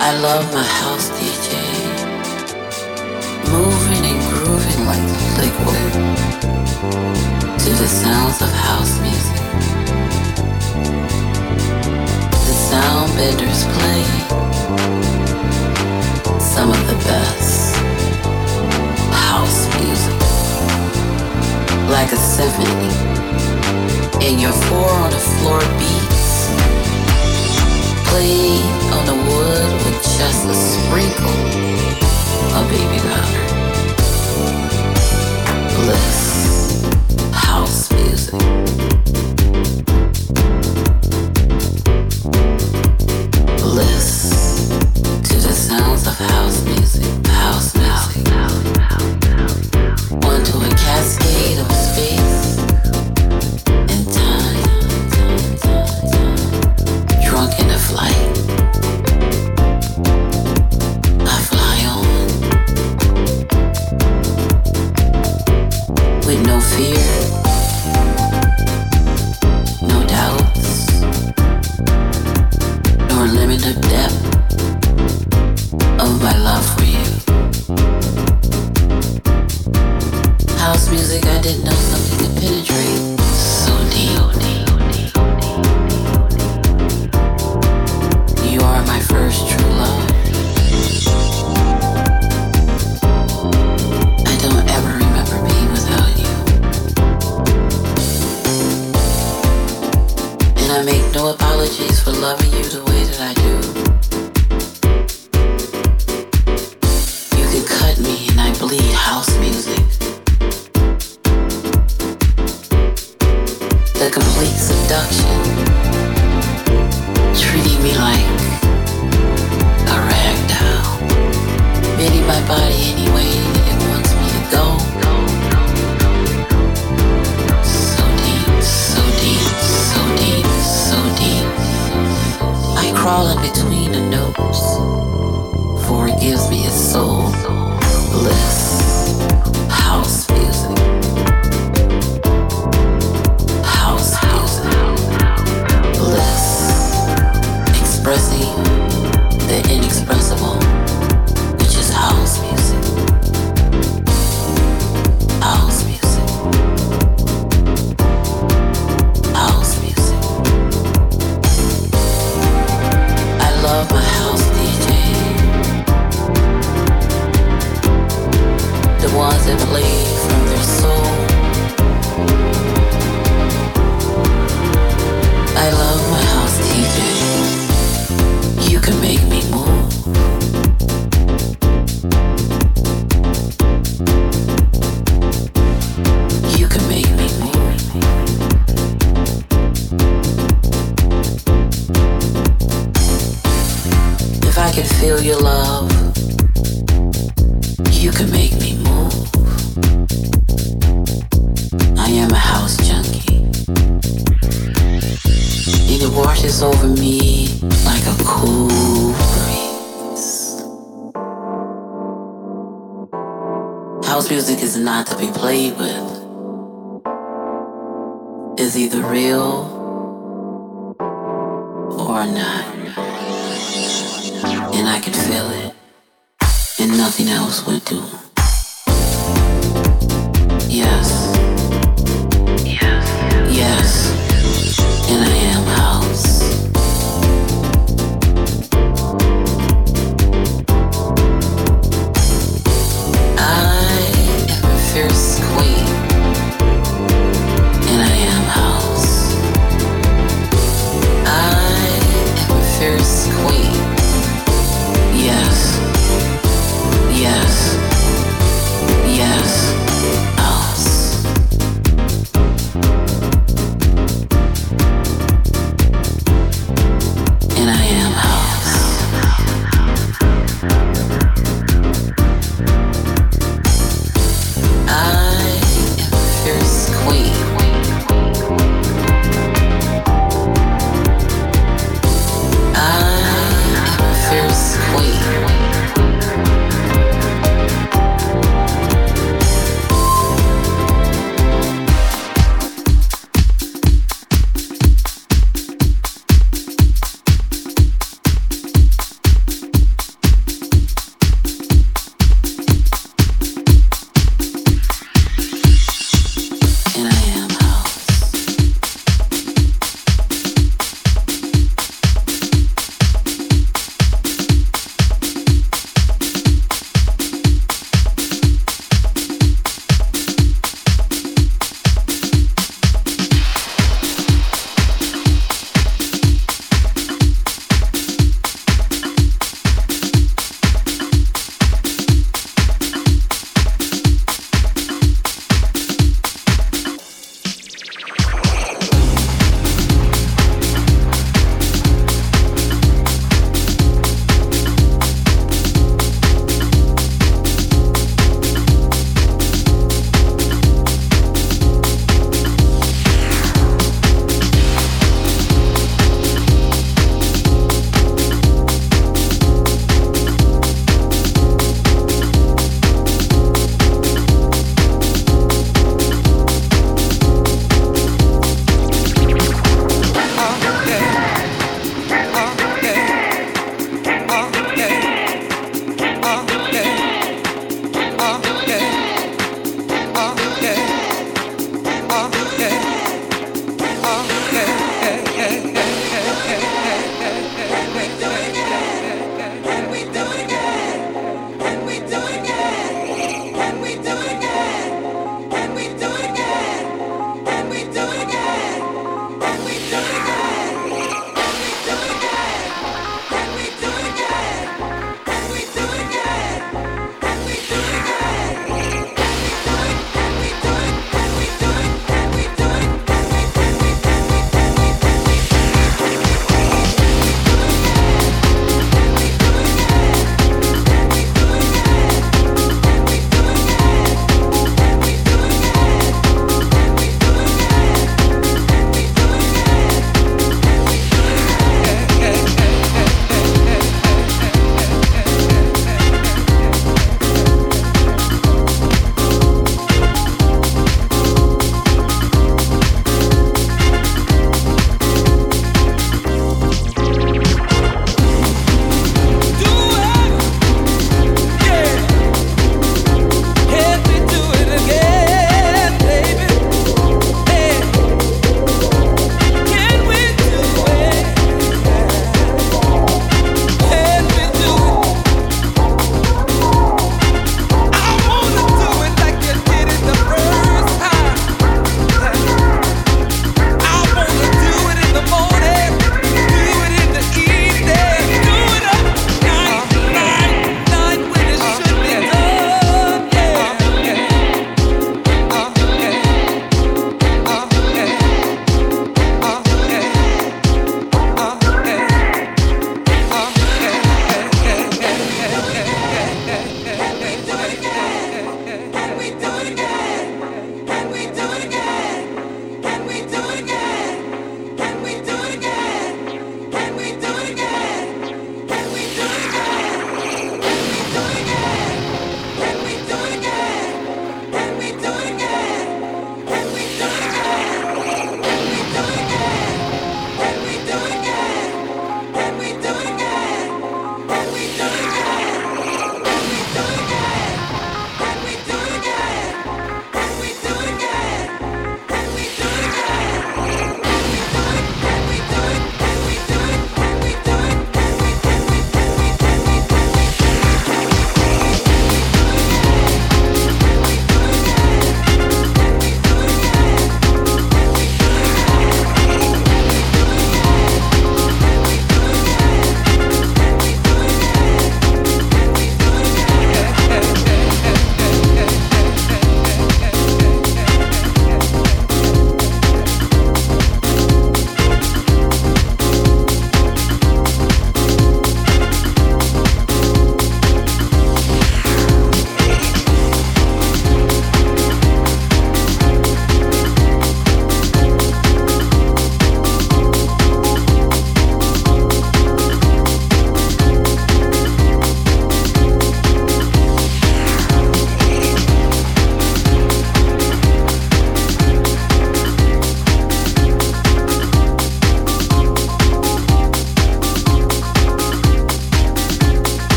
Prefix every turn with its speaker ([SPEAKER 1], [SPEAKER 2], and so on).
[SPEAKER 1] I love my house DJ. Moving and grooving like liquid to the sounds of house music. The sound benders play some of the best house music. Like a symphony. And you're four-on-the-floor beat played on the wood with just a sprinkle of baby powder. Bliss. a complete seduction, treating me like a rag doll. bending my body any way it wants me to go. So deep, so deep, so deep, so deep. I crawl in between the notes, for it gives me a soul. I could feel it, and nothing else would do.